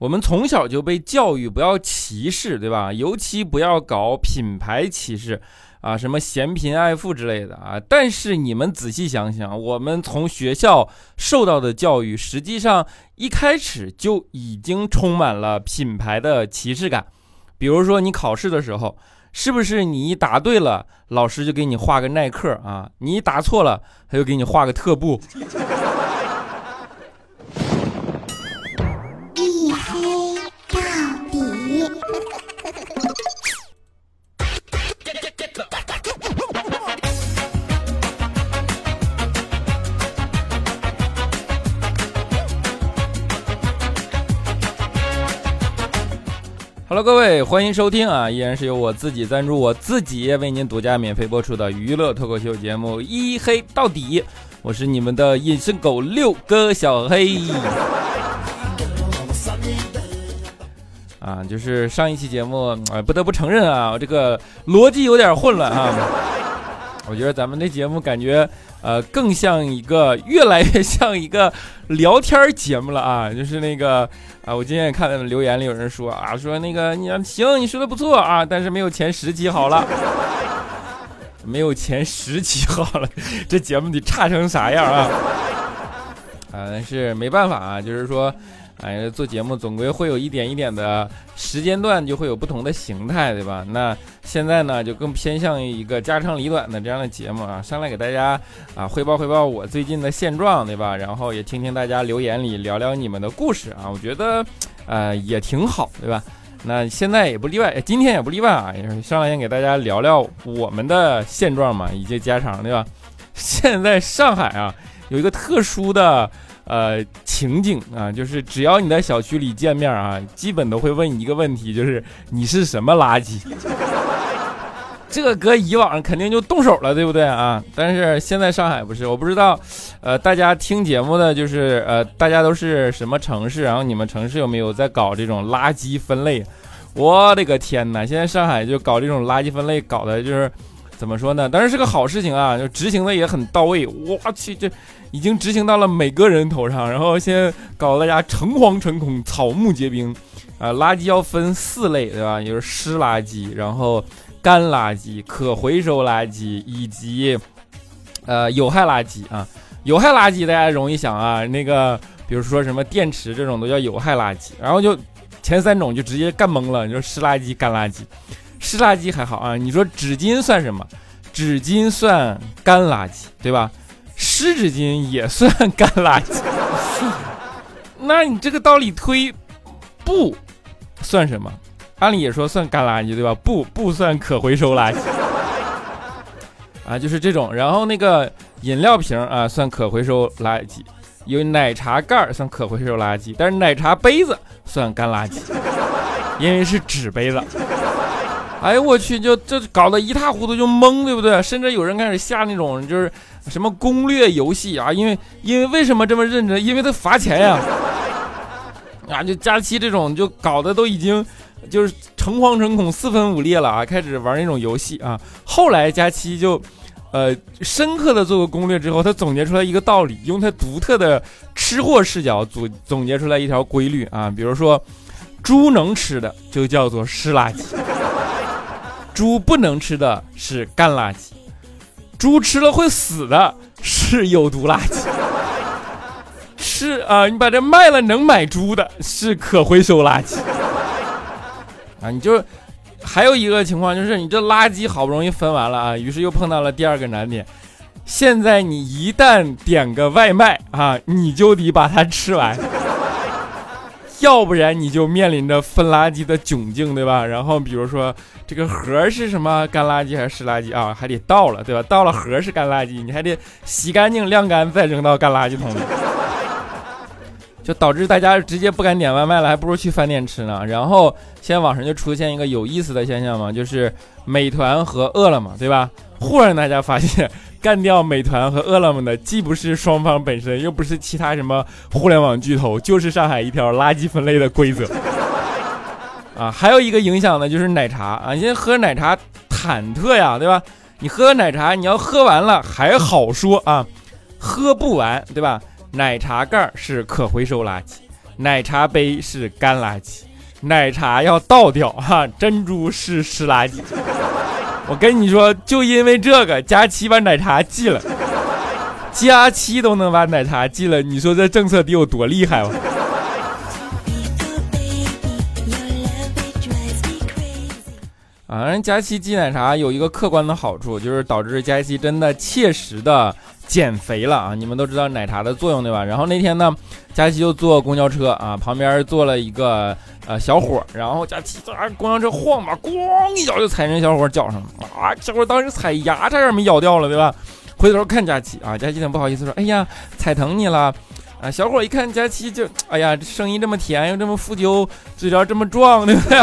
我们从小就被教育不要歧视，对吧？尤其不要搞品牌歧视啊，什么嫌贫爱富之类的啊。但是你们仔细想想，我们从学校受到的教育，实际上一开始就已经充满了品牌的歧视感。比如说你考试的时候，是不是你一答对了，老师就给你画个耐克啊？你一答错了，他就给你画个特步。各位，欢迎收听啊！依然是由我自己赞助，我自己为您独家免费播出的娱乐脱口秀节目《一黑到底》，我是你们的隐身狗六哥小黑。啊，就是上一期节目，啊，不得不承认啊，这个逻辑有点混乱啊。我觉得咱们这节目感觉，呃，更像一个越来越像一个聊天节目了啊！就是那个啊，我今天也看到留言里有人说啊，说那个你行，你说的不错啊，但是没有前十期好了，没有前十期好了，这节目得差成啥样啊？啊，但是没办法啊，就是说。哎，做节目总归会有一点一点的时间段，就会有不同的形态，对吧？那现在呢，就更偏向于一个家长里短的这样的节目啊，上来给大家啊汇报汇报我最近的现状，对吧？然后也听听大家留言里聊聊你们的故事啊，我觉得呃也挺好，对吧？那现在也不例外，今天也不例外啊，也上来先给大家聊聊我们的现状嘛，以及家常，对吧？现在上海啊有一个特殊的。呃，情景啊，就是只要你在小区里见面啊，基本都会问一个问题，就是你是什么垃圾？这个搁以往肯定就动手了，对不对啊？但是现在上海不是，我不知道，呃，大家听节目的就是呃，大家都是什么城市？然后你们城市有没有在搞这种垃圾分类？我的个天哪！现在上海就搞这种垃圾分类，搞的就是怎么说呢？当然是个好事情啊，就执行的也很到位。我去这。已经执行到了每个人头上，然后先搞大家诚惶诚恐、草木皆兵，啊，垃圾要分四类，对吧？就是湿垃圾，然后干垃圾、可回收垃圾以及呃有害垃圾啊。有害垃圾大家容易想啊，那个比如说什么电池这种都叫有害垃圾，然后就前三种就直接干懵了，你说湿垃圾、干垃圾，湿垃圾还好啊，你说纸巾算什么？纸巾算干垃圾，对吧？湿纸巾也算干垃圾，那你这个道理推，布算什么？按理也说算干垃圾，对吧？布布算可回收垃圾啊，就是这种。然后那个饮料瓶啊，算可回收垃圾；有奶茶盖算可回收垃圾，但是奶茶杯子算干垃圾，因为是纸杯子。哎呦我去，就这搞得一塌糊涂，就懵，对不对？甚至有人开始下那种就是什么攻略游戏啊，因为因为为什么这么认真？因为他罚钱呀！啊，就佳期这种就搞得都已经就是诚惶诚恐、四分五裂了啊，开始玩那种游戏啊。后来佳期就呃深刻的做过攻略之后，他总结出来一个道理，用他独特的吃货视角总总结出来一条规律啊，比如说猪能吃的就叫做湿垃圾。猪不能吃的是干垃圾，猪吃了会死的是有毒垃圾。是啊，你把这卖了能买猪的是可回收垃圾。啊，你就还有一个情况就是你这垃圾好不容易分完了啊，于是又碰到了第二个难点。现在你一旦点个外卖啊，你就得把它吃完。要不然你就面临着分垃圾的窘境，对吧？然后比如说这个盒是什么干垃圾还是湿垃圾啊？还得倒了，对吧？倒了盒是干垃圾，你还得洗干净晾干再扔到干垃圾桶里，就导致大家直接不敢点外卖了，还不如去饭店吃呢。然后现在网上就出现一个有意思的现象嘛，就是美团和饿了么，对吧？忽然大家发现。干掉美团和饿了么的，既不是双方本身，又不是其他什么互联网巨头，就是上海一条垃圾分类的规则。啊，还有一个影响呢，就是奶茶啊，现在喝奶茶忐忑呀，对吧？你喝奶茶，你要喝完了还好说啊，喝不完，对吧？奶茶盖是可回收垃圾，奶茶杯是干垃圾，奶茶要倒掉哈，珍珠是湿垃圾。我跟你说，就因为这个，佳期把奶茶寄了，佳期都能把奶茶寄了，你说这政策得有多厉害吧？啊，人佳期寄奶茶有一个客观的好处，就是导致佳期真的切实的减肥了啊！你们都知道奶茶的作用对吧？然后那天呢，佳琪就坐公交车啊，旁边坐了一个呃小伙，然后佳琪在公交车晃吧，咣一脚就踩人小伙脚上了啊！小伙当时踩牙差点没咬掉了对吧？回头看佳琪啊，佳琪挺不好意思说：“哎呀，踩疼你了。”啊，小伙一看佳琪就，哎呀，声音这么甜又这么富赳，嘴角这么壮，对不对？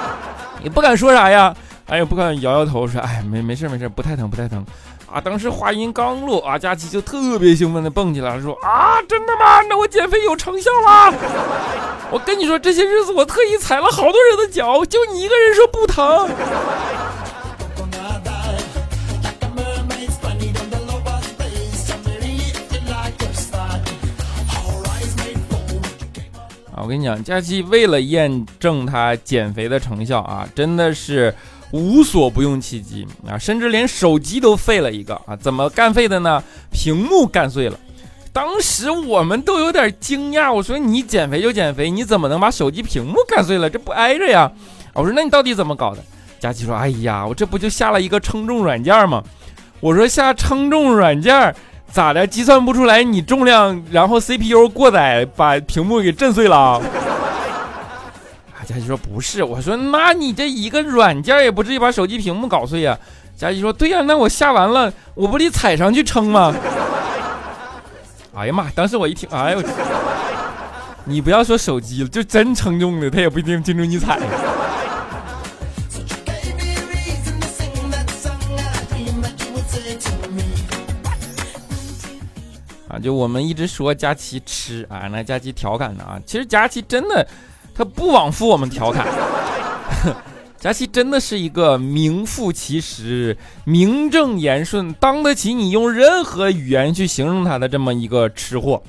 也不敢说啥呀，哎呀，不敢摇摇头说，哎，没没事没事，不太疼不太疼，啊，当时话音刚落，啊，佳琪就特别兴奋的蹦起来说，啊，真的吗？那我减肥有成效了？我跟你说，这些日子我特意踩了好多人的脚，就你一个人说不疼。我跟你讲，佳琪为了验证他减肥的成效啊，真的是无所不用其极啊，甚至连手机都废了一个啊！怎么干废的呢？屏幕干碎了。当时我们都有点惊讶，我说你减肥就减肥，你怎么能把手机屏幕干碎了？这不挨着呀？我说那你到底怎么搞的？佳琪说：哎呀，我这不就下了一个称重软件吗？我说下称重软件。咋的？计算不出来你重量，然后 CPU 过载把屏幕给震碎了。啊，佳琪说不是，我说那你这一个软件也不至于把手机屏幕搞碎呀。佳琪说对呀，那我下完了，我不得踩上去撑吗？哎呀妈！当时我一听，哎呦，你不要说手机了，就真称重的，他也不一定盯着你踩。啊，就我们一直说佳琪吃啊，那佳琪调侃的啊，其实佳琪真的，他不枉负我们调侃。佳琪真的是一个名副其实、名正言顺、当得起你用任何语言去形容他的这么一个吃货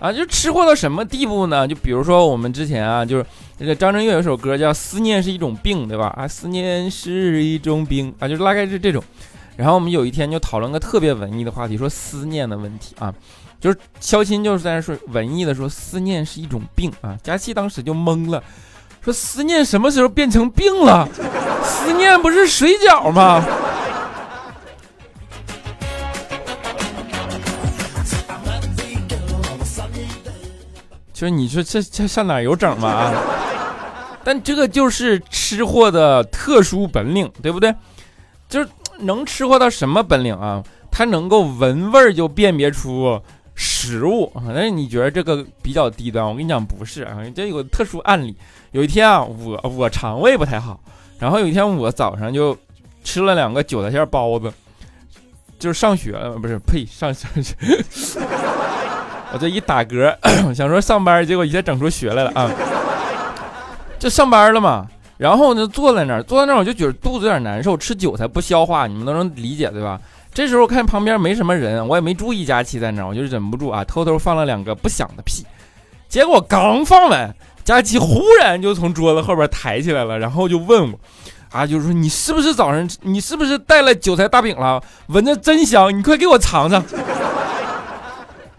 啊！就吃货到什么地步呢？就比如说我们之前啊，就是那个张震岳有首歌叫《思念是一种病》，对吧？啊，思念是一种病啊，就是大概是这种。然后我们有一天就讨论个特别文艺的话题，说思念的问题啊。就是肖钦就是在那说文艺的说思念是一种病啊，佳期当时就懵了，说思念什么时候变成病了？思念不是水饺吗？就是你说这这上哪有整吗？啊？但这个就是吃货的特殊本领，对不对？就是能吃货到什么本领啊？他能够闻味儿就辨别出。食物啊，但是你觉得这个比较低端？我跟你讲，不是啊，这有个特殊案例。有一天啊，我我肠胃不太好，然后有一天我早上就吃了两个韭菜馅包子，就是上学了，不是呸，上上学，我这一打嗝，想说上班，结果一下整出学来了啊！就上班了嘛，然后呢坐在那儿，坐在那儿我就觉得肚子有点难受，吃韭菜不消化，你们都能理解对吧？这时候看旁边没什么人，我也没注意佳琪在那儿，我就忍不住啊，偷偷放了两个不响的屁。结果刚放完，佳琪忽然就从桌子后边抬起来了，然后就问我，啊，就是说你是不是早上你是不是带了韭菜大饼了？闻着真香，你快给我尝尝。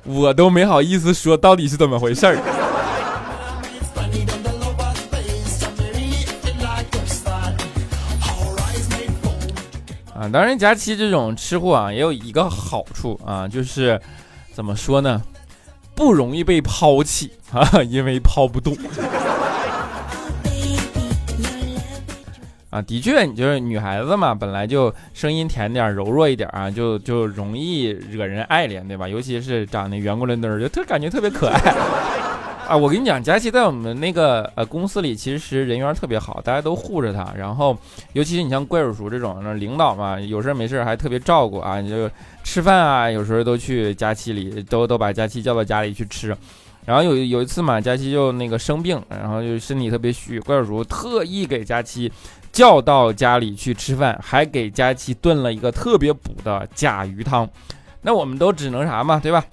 我都没好意思说到底是怎么回事儿。当然，佳期这种吃货啊，也有一个好处啊，就是怎么说呢，不容易被抛弃啊，因为抛不动。啊，的确，你就是女孩子嘛，本来就声音甜点、柔弱一点啊，就就容易惹人爱怜，对吧？尤其是长得圆咕隆墩就特感觉特别可爱。啊，我跟你讲，佳琪在我们那个呃公司里，其实人缘特别好，大家都护着他。然后，尤其是你像怪叔叔这种领导嘛，有事没事还特别照顾啊，你就吃饭啊，有时候都去佳期里，都都把佳期叫到家里去吃。然后有有一次嘛，佳期就那个生病，然后就身体特别虚，怪叔叔特意给佳期叫到家里去吃饭，还给佳期炖了一个特别补的甲鱼汤。那我们都只能啥嘛，对吧？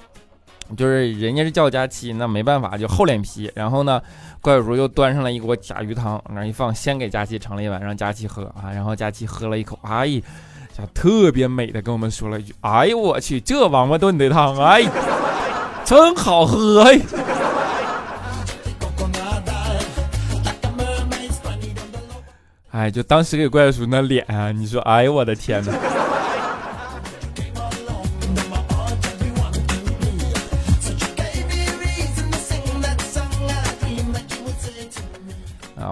就是人家是叫佳期，那没办法，就厚脸皮。然后呢，怪叔又端上来一锅甲鱼汤，往那一放，先给佳期盛了一碗，让佳期喝啊。然后佳期喝了一口，哎，特别美的跟我们说了一句：“哎呦我去，这王八炖的汤，哎，真好喝哎。”哎，就当时给怪叔那脸啊，你说，哎呦我的天哪！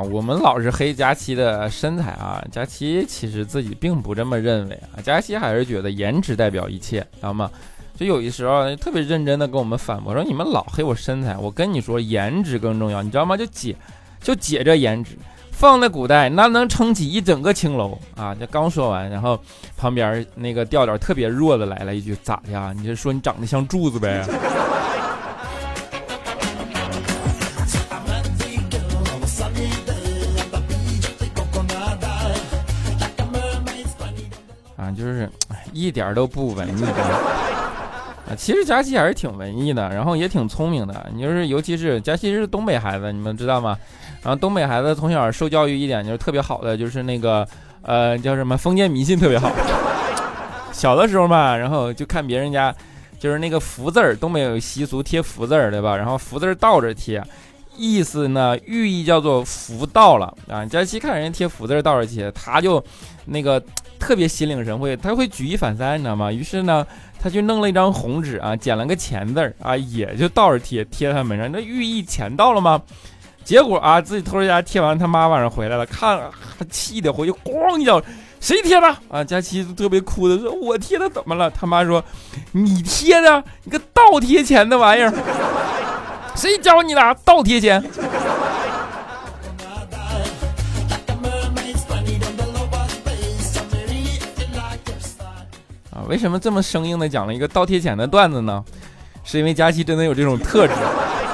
我们老是黑佳期的身材啊，佳期其实自己并不这么认为啊，佳期还是觉得颜值代表一切，知道吗？就有的时候特别认真的跟我们反驳说，你们老黑我身材，我跟你说颜值更重要，你知道吗？就姐，就姐这颜值。放在古代，那能撑起一整个青楼啊！这刚说完，然后旁边那个调调特别弱的来了一句：“咋的啊？你就说你长得像柱子呗？”一点都不文艺啊！其实佳琪还是挺文艺的，然后也挺聪明的。你就是，尤其是佳琪是东北孩子，你们知道吗？然后东北孩子从小受教育一点就是特别好的，就是那个，呃，叫什么封建迷信特别好。小的时候嘛，然后就看别人家，就是那个福字儿，东北有习俗贴福字儿，对吧？然后福字儿倒着贴，意思呢寓意叫做福到了啊。佳琪看人家贴福字儿倒着贴，他就那个特别心领神会，他会举一反三，你知道吗？于是呢，他就弄了一张红纸啊，剪了个钱字儿啊，也就倒着贴，贴他门上，那寓意钱到了吗？结果啊，自己偷着家贴完，他妈晚上回来了，看还气的回去，咣一脚，谁贴的？啊，佳琪特别哭的说：“我贴的，怎么了？”他妈说：“你贴的，你个倒贴钱的玩意儿，谁教你的倒贴钱？”为什么这么生硬的讲了一个倒贴钱的段子呢？是因为佳琪真的有这种特质。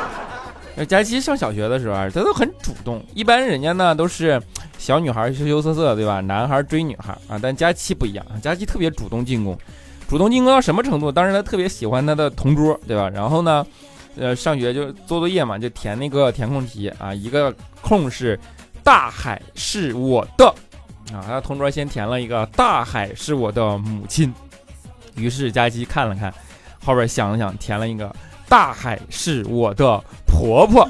佳琪上小学的时候，她都很主动。一般人家呢都是小女孩羞羞涩涩，对吧？男孩追女孩啊，但佳琪不一样，佳琪特别主动进攻。主动进攻到什么程度？当时她特别喜欢她的同桌，对吧？然后呢，呃，上学就做作业嘛，就填那个填空题啊，一个空是“大海是我的”，啊，他同桌先填了一个“大海是我的母亲”，于是佳琪看了看，后边想了想，填了一个。大海是我的婆婆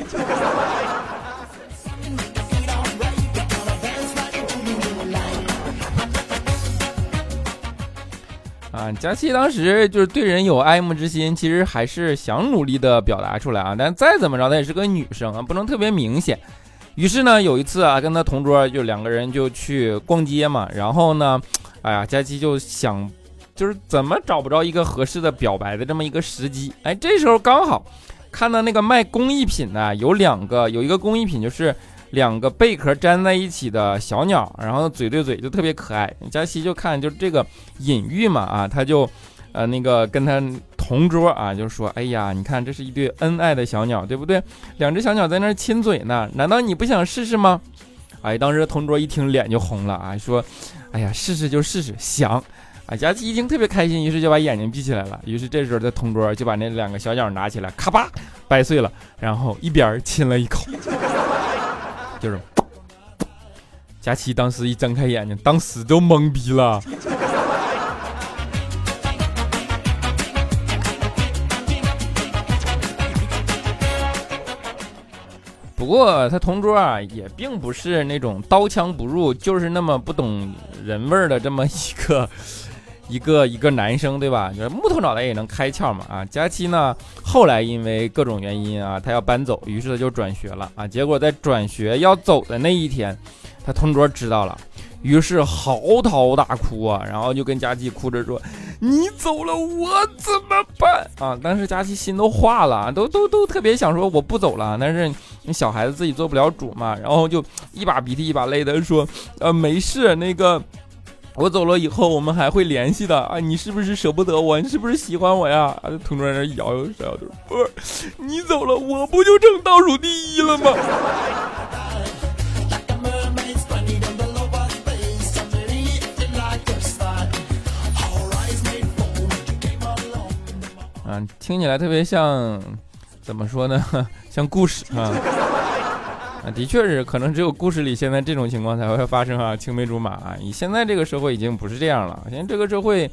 啊！佳琪当时就是对人有爱慕之心，其实还是想努力的表达出来啊。但再怎么着，她也是个女生啊，不能特别明显。于是呢，有一次啊，跟她同桌就两个人就去逛街嘛，然后呢，哎呀，佳琪就想。就是怎么找不着一个合适的表白的这么一个时机？哎，这时候刚好看到那个卖工艺品的，有两个，有一个工艺品就是两个贝壳粘在一起的小鸟，然后嘴对嘴就特别可爱。佳琪就看就这个隐喻嘛，啊，他就呃那个跟他同桌啊就说，哎呀，你看这是一对恩爱的小鸟，对不对？两只小鸟在那亲嘴呢，难道你不想试试吗？哎，当时同桌一听脸就红了啊，说，哎呀，试试就试试，想。啊，佳琪一听特别开心，于是就把眼睛闭起来了。于是这时候他同桌就把那两个小鸟拿起来，咔吧掰碎了，然后一边亲了一口，就是。佳琪当时一睁开眼睛，当时就懵逼了。不过他同桌啊，也并不是那种刀枪不入，就是那么不懂人味儿的这么一个。一个一个男生，对吧？就是木头脑袋也能开窍嘛啊！佳期呢，后来因为各种原因啊，他要搬走，于是他就转学了啊。结果在转学要走的那一天，他同桌知道了，于是嚎啕大哭啊，然后就跟佳期哭着说：“你走了，我怎么办啊？”当时佳期心都化了，都都都特别想说我不走了，但是你小孩子自己做不了主嘛，然后就一把鼻涕一把泪的说：“呃，没事，那个。”我走了以后，我们还会联系的啊！你是不是舍不得我？你是不是喜欢我呀？啊，同桌在那摇摇头，不是，你走了，我不就成倒数第一了吗？啊，听起来特别像，怎么说呢？像故事啊。啊，的确是，可能只有故事里现在这种情况才会发生啊，青梅竹马。你现在这个社会已经不是这样了，现在这个社会，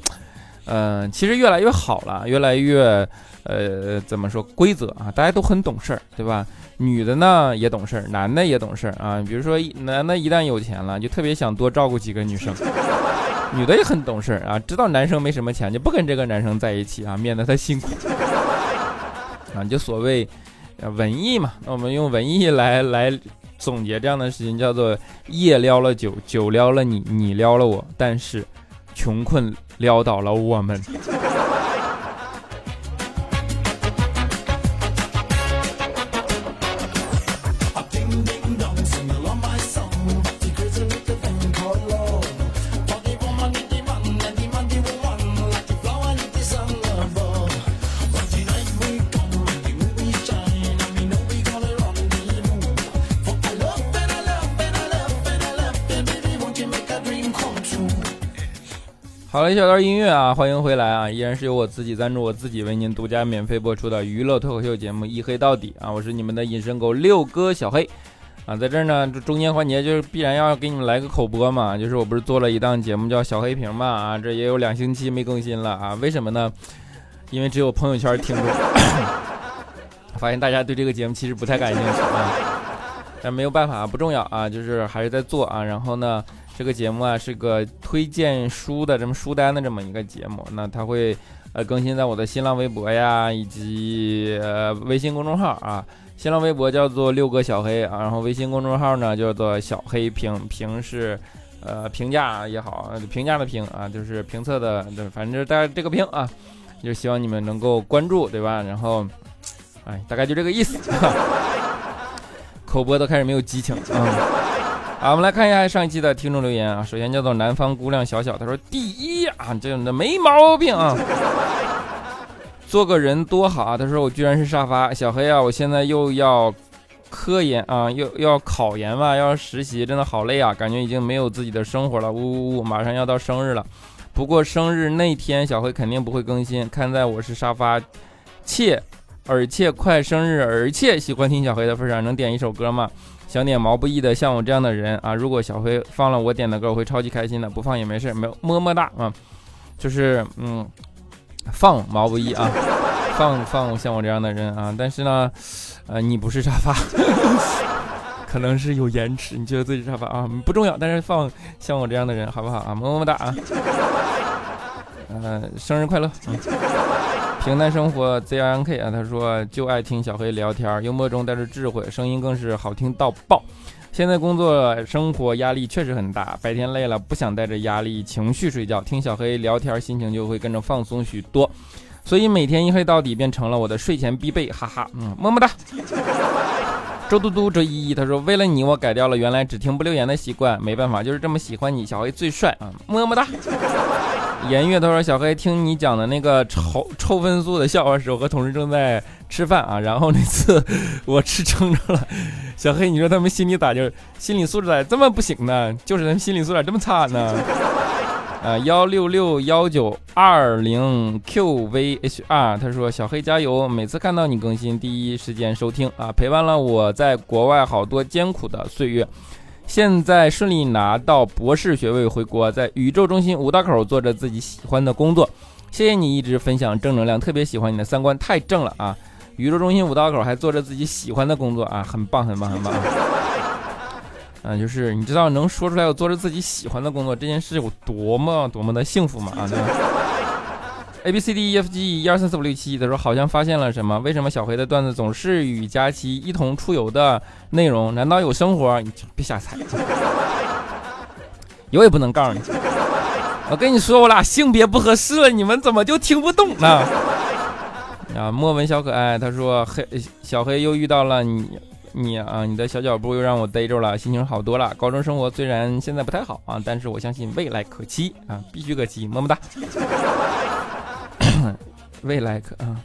嗯，其实越来越好了，越来越，呃，怎么说规则啊？大家都很懂事儿，对吧？女的呢也懂事儿，男的也懂事儿啊。比如说，男的一旦有钱了，就特别想多照顾几个女生；女的也很懂事儿啊，知道男生没什么钱，就不跟这个男生在一起啊，免得他辛苦。啊，就所谓。文艺嘛，那我们用文艺来来总结这样的事情，叫做夜撩了酒，酒撩了你，你撩了我，但是穷困撩倒了我们。好了一小段音乐啊，欢迎回来啊！依然是由我自己赞助，我自己为您独家免费播出的娱乐脱口秀节目《一黑到底》啊！我是你们的隐身狗六哥小黑啊，在这儿呢，这中间环节就是必然要给你们来个口播嘛，就是我不是做了一档节目叫小黑屏嘛啊，这也有两星期没更新了啊，为什么呢？因为只有朋友圈听众，发现大家对这个节目其实不太感兴趣啊，但没有办法，不重要啊，就是还是在做啊，然后呢。这个节目啊是个推荐书的这么书单的这么一个节目，那它会呃更新在我的新浪微博呀，以及呃微信公众号啊。新浪微博叫做六哥小黑啊，然后微信公众号呢叫做小黑评评是呃评价也好，评价的评啊就是评测的，反正就是大家这个评啊，就希望你们能够关注，对吧？然后哎，大概就这个意思。口播都开始没有激情啊。好，我们来看一下上一期的听众留言啊。首先叫做南方姑娘小小，她说：“第一啊，这的没毛病啊，做个人多好啊。”他说：“我居然是沙发小黑啊，我现在又要科研啊，又要考研嘛，要实习，真的好累啊，感觉已经没有自己的生活了。呜呜呜，马上要到生日了，不过生日那天小黑肯定不会更新。看在我是沙发切，而且快生日，而且喜欢听小黑的份上，能点一首歌吗？”想点毛不易的，像我这样的人啊，如果小黑放了我点的歌，我会超级开心的。不放也没事，没有么么哒啊，就是嗯，放毛不易啊，放放像我这样的人啊。但是呢，呃，你不是沙发，可能是有延迟，你觉得自己沙发啊，不重要。但是放像我这样的人，好不好啊？么么哒啊，呃，生日快乐。平淡生活 Z N K 啊，他说就爱听小黑聊天，幽默中带着智慧，声音更是好听到爆。现在工作生活压力确实很大，白天累了不想带着压力情绪睡觉，听小黑聊天心情就会跟着放松许多，所以每天一黑到底变成了我的睡前必备，哈哈，嗯，么么哒。周嘟嘟周依依他说为了你我改掉了原来只听不留言的习惯，没办法就是这么喜欢你，小黑最帅啊，么么哒。颜悦他说：“小黑，听你讲的那个抽抽分数的笑话时，我和同事正在吃饭啊，然后那次我吃撑着了。小黑，你说他们心里咋就心理素质咋这么不行呢？就是他们心理素质咋这么差呢？啊，幺六六幺九二零 QVHR，他说小黑加油，每次看到你更新，第一时间收听啊，陪伴了我在国外好多艰苦的岁月。”现在顺利拿到博士学位回国，在宇宙中心五道口做着自己喜欢的工作。谢谢你一直分享正能量，特别喜欢你的三观太正了啊！宇宙中心五道口还做着自己喜欢的工作啊，很棒很棒很棒。嗯，就是你知道能说出来我做着自己喜欢的工作这件事有多么多么的幸福吗？啊，对吧？A B C D E F G 一二三四五六七，他说好像发现了什么？为什么小黑的段子总是与佳琪一同出游的内容？难道有生活？你别瞎猜，有也不能告诉你。我跟你说，我俩性别不合适了，你们怎么就听不懂呢？啊，莫文小可爱，他说黑小黑又遇到了你，你啊，你的小脚步又让我逮着了，心情好多了。高中生活虽然现在不太好啊，但是我相信未来可期啊，必须可期，么么哒。未来可啊，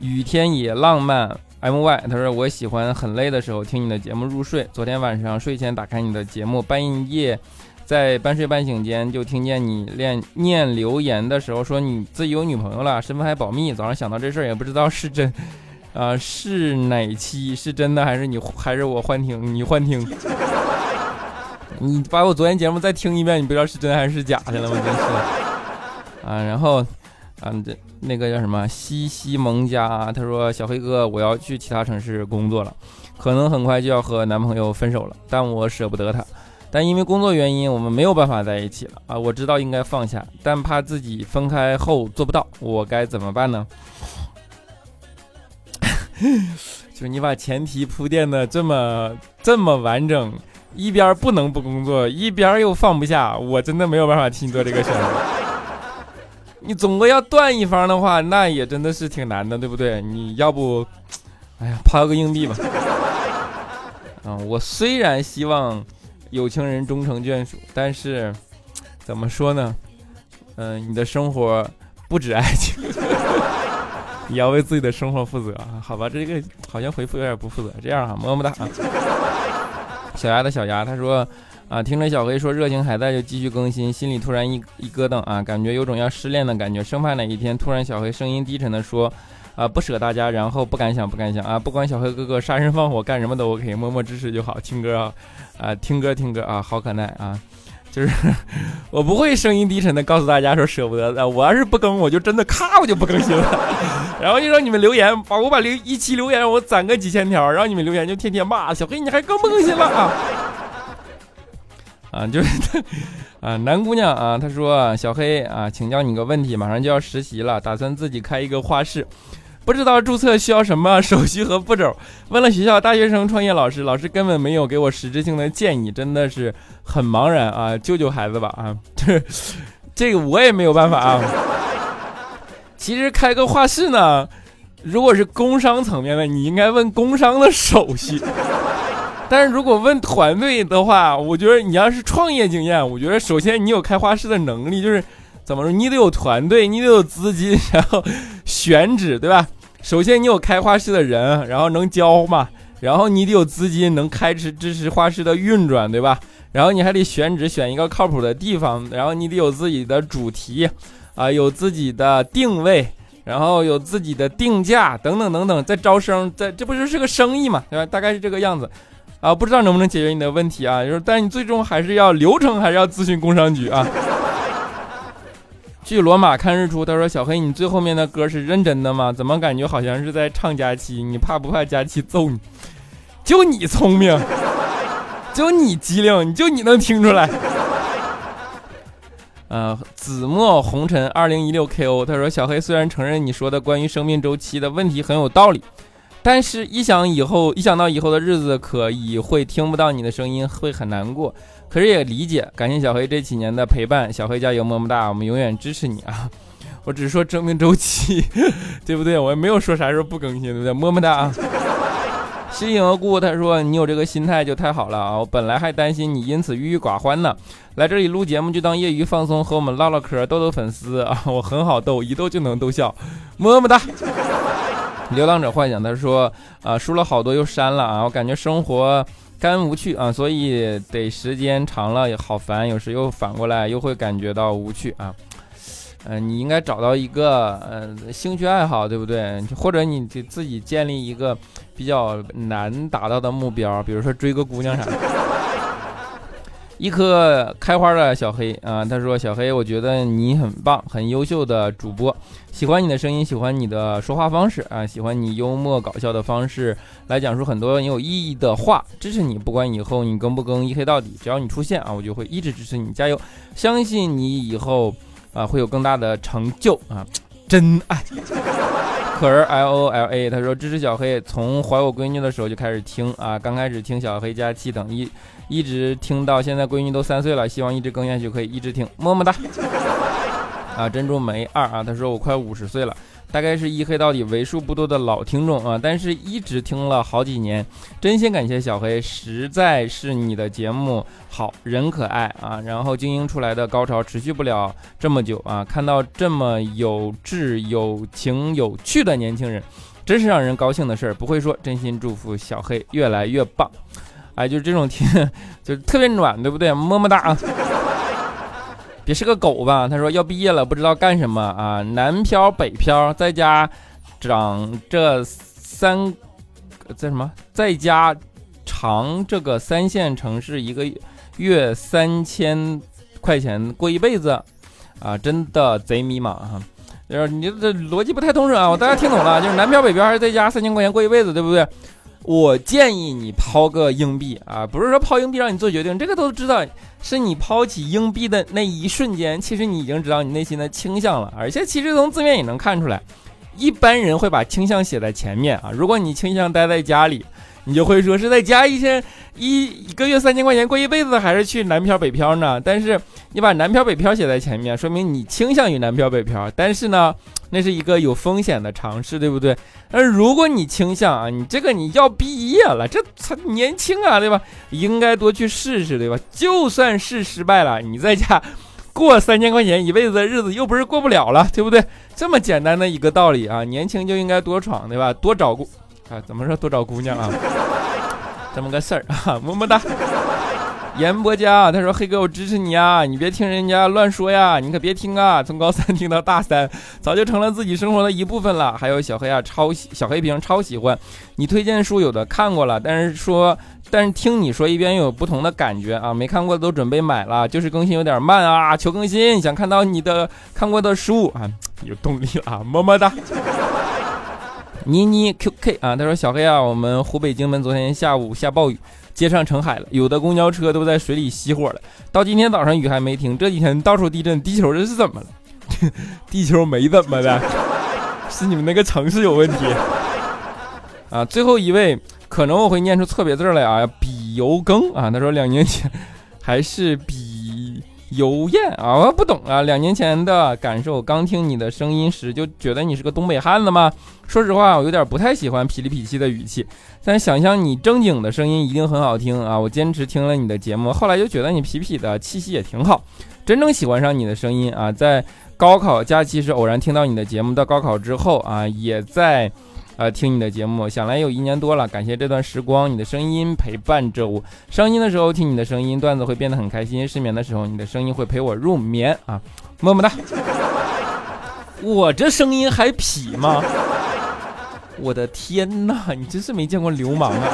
雨天也浪漫。M Y 他说我喜欢很累的时候听你的节目入睡。昨天晚上睡前打开你的节目，半夜在半睡半醒间就听见你念念留言的时候说你自己有女朋友了，身份还保密。早上想到这事儿也不知道是真，啊是哪期是真的还是你还是我幻听？你幻听？你把我昨天节目再听一遍，你不知道是真还是假的了吗？真是啊，然后啊这那个叫什么西西蒙家，他说小黑哥我要去其他城市工作了，可能很快就要和男朋友分手了，但我舍不得他。但因为工作原因，我们没有办法在一起了啊！我知道应该放下，但怕自己分开后做不到，我该怎么办呢？就你把前提铺垫的这么这么完整，一边不能不工作，一边又放不下，我真的没有办法替你做这个选择。你总归要断一方的话，那也真的是挺难的，对不对？你要不，哎呀，抛个硬币吧。啊，我虽然希望。有情人终成眷属，但是怎么说呢？嗯，你的生活不止爱情，也要为自己的生活负责啊！好吧，这个好像回复有点不负责。这样哈，么么哒啊！小丫的小丫，他说啊，听着小黑说热情还在，就继续更新，心里突然一一咯噔啊，感觉有种要失恋的感觉，生怕哪一天突然小黑声音低沉的说。啊，不舍大家，然后不敢想，不敢想啊！不管小黑哥哥杀人放火干什么都 OK，默默支持就好。听歌啊，啊，听歌听歌啊，好可耐啊！就是 我不会声音低沉的告诉大家说舍不得的，我要是不更，我就真的咔我就不更新了。然后就让你们留言，把我把留一期留言我攒个几千条，然后你们留言就天天骂小黑，你还更不更新了啊？啊，就是啊，男姑娘啊，她说小黑啊，请教你个问题，马上就要实习了，打算自己开一个画室。不知道注册需要什么手续和步骤？问了学校大学生创业老师，老师根本没有给我实质性的建议，真的是很茫然啊！救救孩子吧啊！这 这个我也没有办法啊。其实开个画室呢，如果是工商层面的，你应该问工商的手续。但是如果问团队的话，我觉得你要是创业经验，我觉得首先你有开画室的能力，就是怎么说，你得有团队，你得有资金，然后选址，对吧？首先，你有开画室的人，然后能教嘛，然后你得有资金，能开支支持画室的运转，对吧？然后你还得选址，选一个靠谱的地方，然后你得有自己的主题，啊，有自己的定位，然后有自己的定价，等等等等。在招生，在这不就是个生意嘛，对吧？大概是这个样子，啊，不知道能不能解决你的问题啊？就是，但你最终还是要流程，还是要咨询工商局啊。去罗马看日出，他说：“小黑，你最后面的歌是认真的吗？怎么感觉好像是在唱佳期？你怕不怕佳期揍你？就你聪明，就你机灵，你就你能听出来。”呃，紫墨红尘二零一六 KO，他说：“小黑虽然承认你说的关于生命周期的问题很有道理，但是一想以后，一想到以后的日子可以会听不到你的声音，会很难过。”可是也理解，感谢小黑这几年的陪伴，小黑加油，么么哒，我们永远支持你啊！我只是说生命周期，对不对？我也没有说啥时候不更新，对不对？么么哒啊！心影而故，他说你有这个心态就太好了啊！我本来还担心你因此郁郁寡欢呢，来这里录节目就当业余放松，和我们唠唠嗑，逗逗粉丝啊！我很好逗，一逗就能逗笑，么么哒！流浪者幻想，他说啊，输了好多又删了啊，我感觉生活。干无趣啊，所以得时间长了也好烦，有时又反过来又会感觉到无趣啊。嗯，你应该找到一个呃兴趣爱好，对不对？或者你给自己建立一个比较难达到的目标，比如说追个姑娘啥的。一颗开花的小黑啊，他说：“小黑，我觉得你很棒，很优秀的主播，喜欢你的声音，喜欢你的说话方式啊，喜欢你幽默搞笑的方式来讲述很多很有意义的话，支持你，不管以后你更不更一黑到底，只要你出现啊，我就会一直支持你，加油，相信你以后啊会有更大的成就啊，真爱。”可儿 L O L A，他说支持小黑，从怀我闺女的时候就开始听啊，刚开始听小黑加七等一，一直听到现在闺女都三岁了，希望一直更下去，可以一直听，么么哒。啊，珍珠梅二啊，他说我快五十岁了。大概是一黑到底为数不多的老听众啊，但是一直听了好几年，真心感谢小黑，实在是你的节目好人可爱啊，然后精英出来的高潮持续不了这么久啊，看到这么有志、有情、有趣的年轻人，真是让人高兴的事儿。不会说，真心祝福小黑越来越棒哎，就是这种听，就是特别暖，对不对？么么哒啊！别是个狗吧？他说要毕业了，不知道干什么啊？南漂北漂，在家长这三，在什么？在家长这个三线城市，一个月三千块钱过一辈子啊！真的贼迷茫哈。就是你这逻辑不太通顺啊！我大家听懂了，就是南漂北漂还是在家三千块钱过一辈子，对不对？我建议你抛个硬币啊，不是说抛硬币让你做决定，这个都知道，是你抛起硬币的那一瞬间，其实你已经知道你内心的倾向了，而且其实从字面也能看出来，一般人会把倾向写在前面啊。如果你倾向待在家里，你就会说是在家一天一一个月三千块钱过一辈子，还是去南漂北漂呢？但是你把南漂北漂写在前面，说明你倾向于南漂北漂，但是呢？那是一个有风险的尝试，对不对？而如果你倾向啊，你这个你要毕业了，这才年轻啊，对吧？应该多去试试，对吧？就算是失败了，你在家过三千块钱一辈子的日子，又不是过不了了，对不对？这么简单的一个道理啊，年轻就应该多闯，对吧？多找姑啊，怎么说多找姑娘啊？这么个事儿啊，么么哒。严博家，他说：“黑哥，我支持你啊！你别听人家乱说呀，你可别听啊！从高三听到大三，早就成了自己生活的一部分了。”还有小黑啊，超喜小黑屏超喜欢你推荐书，有的看过了，但是说，但是听你说一遍又有不同的感觉啊！没看过的都准备买了，就是更新有点慢啊，求更新！想看到你的看过的书啊，有动力了，么么哒！妮妮 QK 啊，他说：“小黑啊，我们湖北荆门昨天下午下暴雨。”街上成海了，有的公交车都在水里熄火了。到今天早上雨还没停，这几天到处地震，地球这是怎么了？地球没怎么的，是你们那个城市有问题 啊！最后一位，可能我会念出错别字来啊，比油更啊，他说两年前还是比。油艳啊，我不懂啊。两年前的感受，刚听你的声音时就觉得你是个东北汉子吗？说实话，我有点不太喜欢痞里痞气的语气，但想象你正经的声音一定很好听啊。我坚持听了你的节目，后来就觉得你痞痞的气息也挺好，真正喜欢上你的声音啊。在高考假期时偶然听到你的节目，到高考之后啊，也在。呃，听你的节目，想来有一年多了。感谢这段时光，你的声音陪伴着我。伤心的时候听你的声音，段子会变得很开心；失眠的时候，你的声音会陪我入眠啊，么么哒。我这声音还痞吗？我的天哪，你真是没见过流氓啊！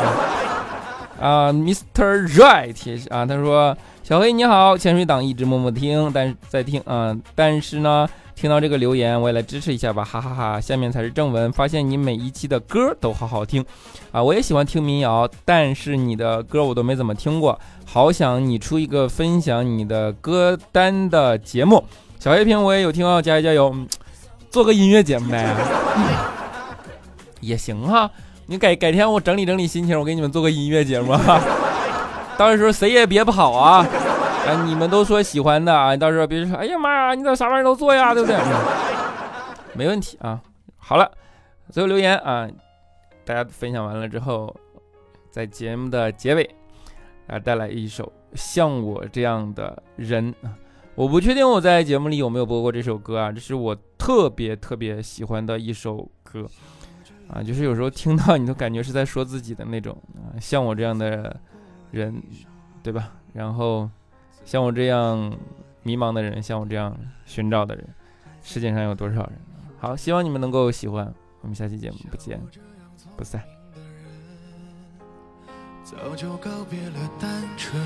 啊，Mr. Right 啊，他说：“小黑你好，潜水党一直默默听，但是在听啊，但是呢。”听到这个留言，我也来支持一下吧，哈哈哈！下面才是正文。发现你每一期的歌都好好听，啊，我也喜欢听民谣，但是你的歌我都没怎么听过，好想你出一个分享你的歌单的节目。小黑屏我也有听哦，加油加油！做个音乐节目呗，也行哈。你改改天我整理整理心情，我给你们做个音乐节目哈。到时候谁也别跑啊！哎，你们都说喜欢的啊，你到时候别说，哎呀妈呀，你咋啥玩意都做呀，对不对？没问题啊。好了，最后留言啊，大家分享完了之后，在节目的结尾啊，带来一首《像我这样的人》啊。我不确定我在节目里有没有播过这首歌啊，这是我特别特别喜欢的一首歌啊，就是有时候听到你都感觉是在说自己的那种啊，像我这样的人，对吧？然后。像我这样迷茫的人，像我这样寻找的人，世界上有多少人？好，希望你们能够喜欢。我们下期节目不见不散。早就告别了单纯，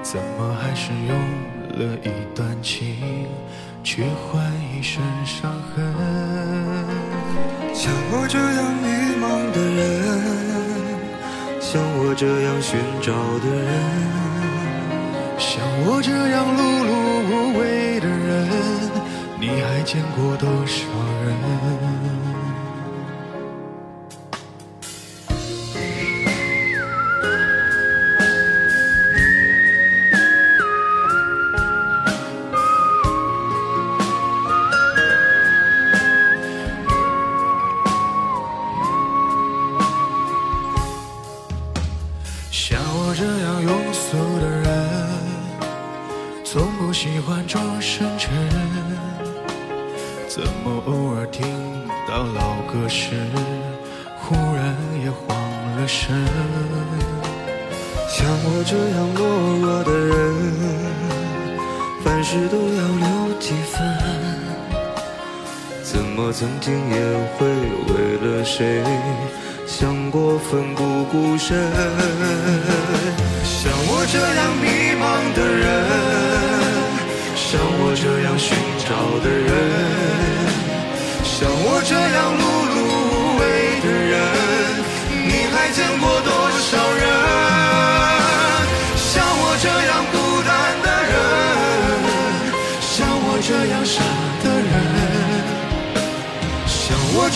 怎么还是用了一段情去换一身伤痕？像我这样迷茫的人，像我这样寻找的人。我这样碌碌无为的人，你还见过多少人？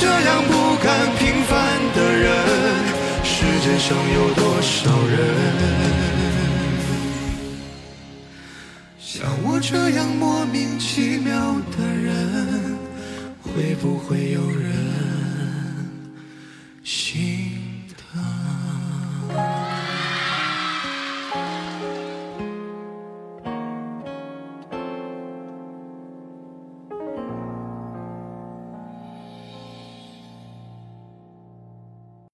这样不甘平凡的人世界上有多少人像我这样莫名其妙的人会不会有人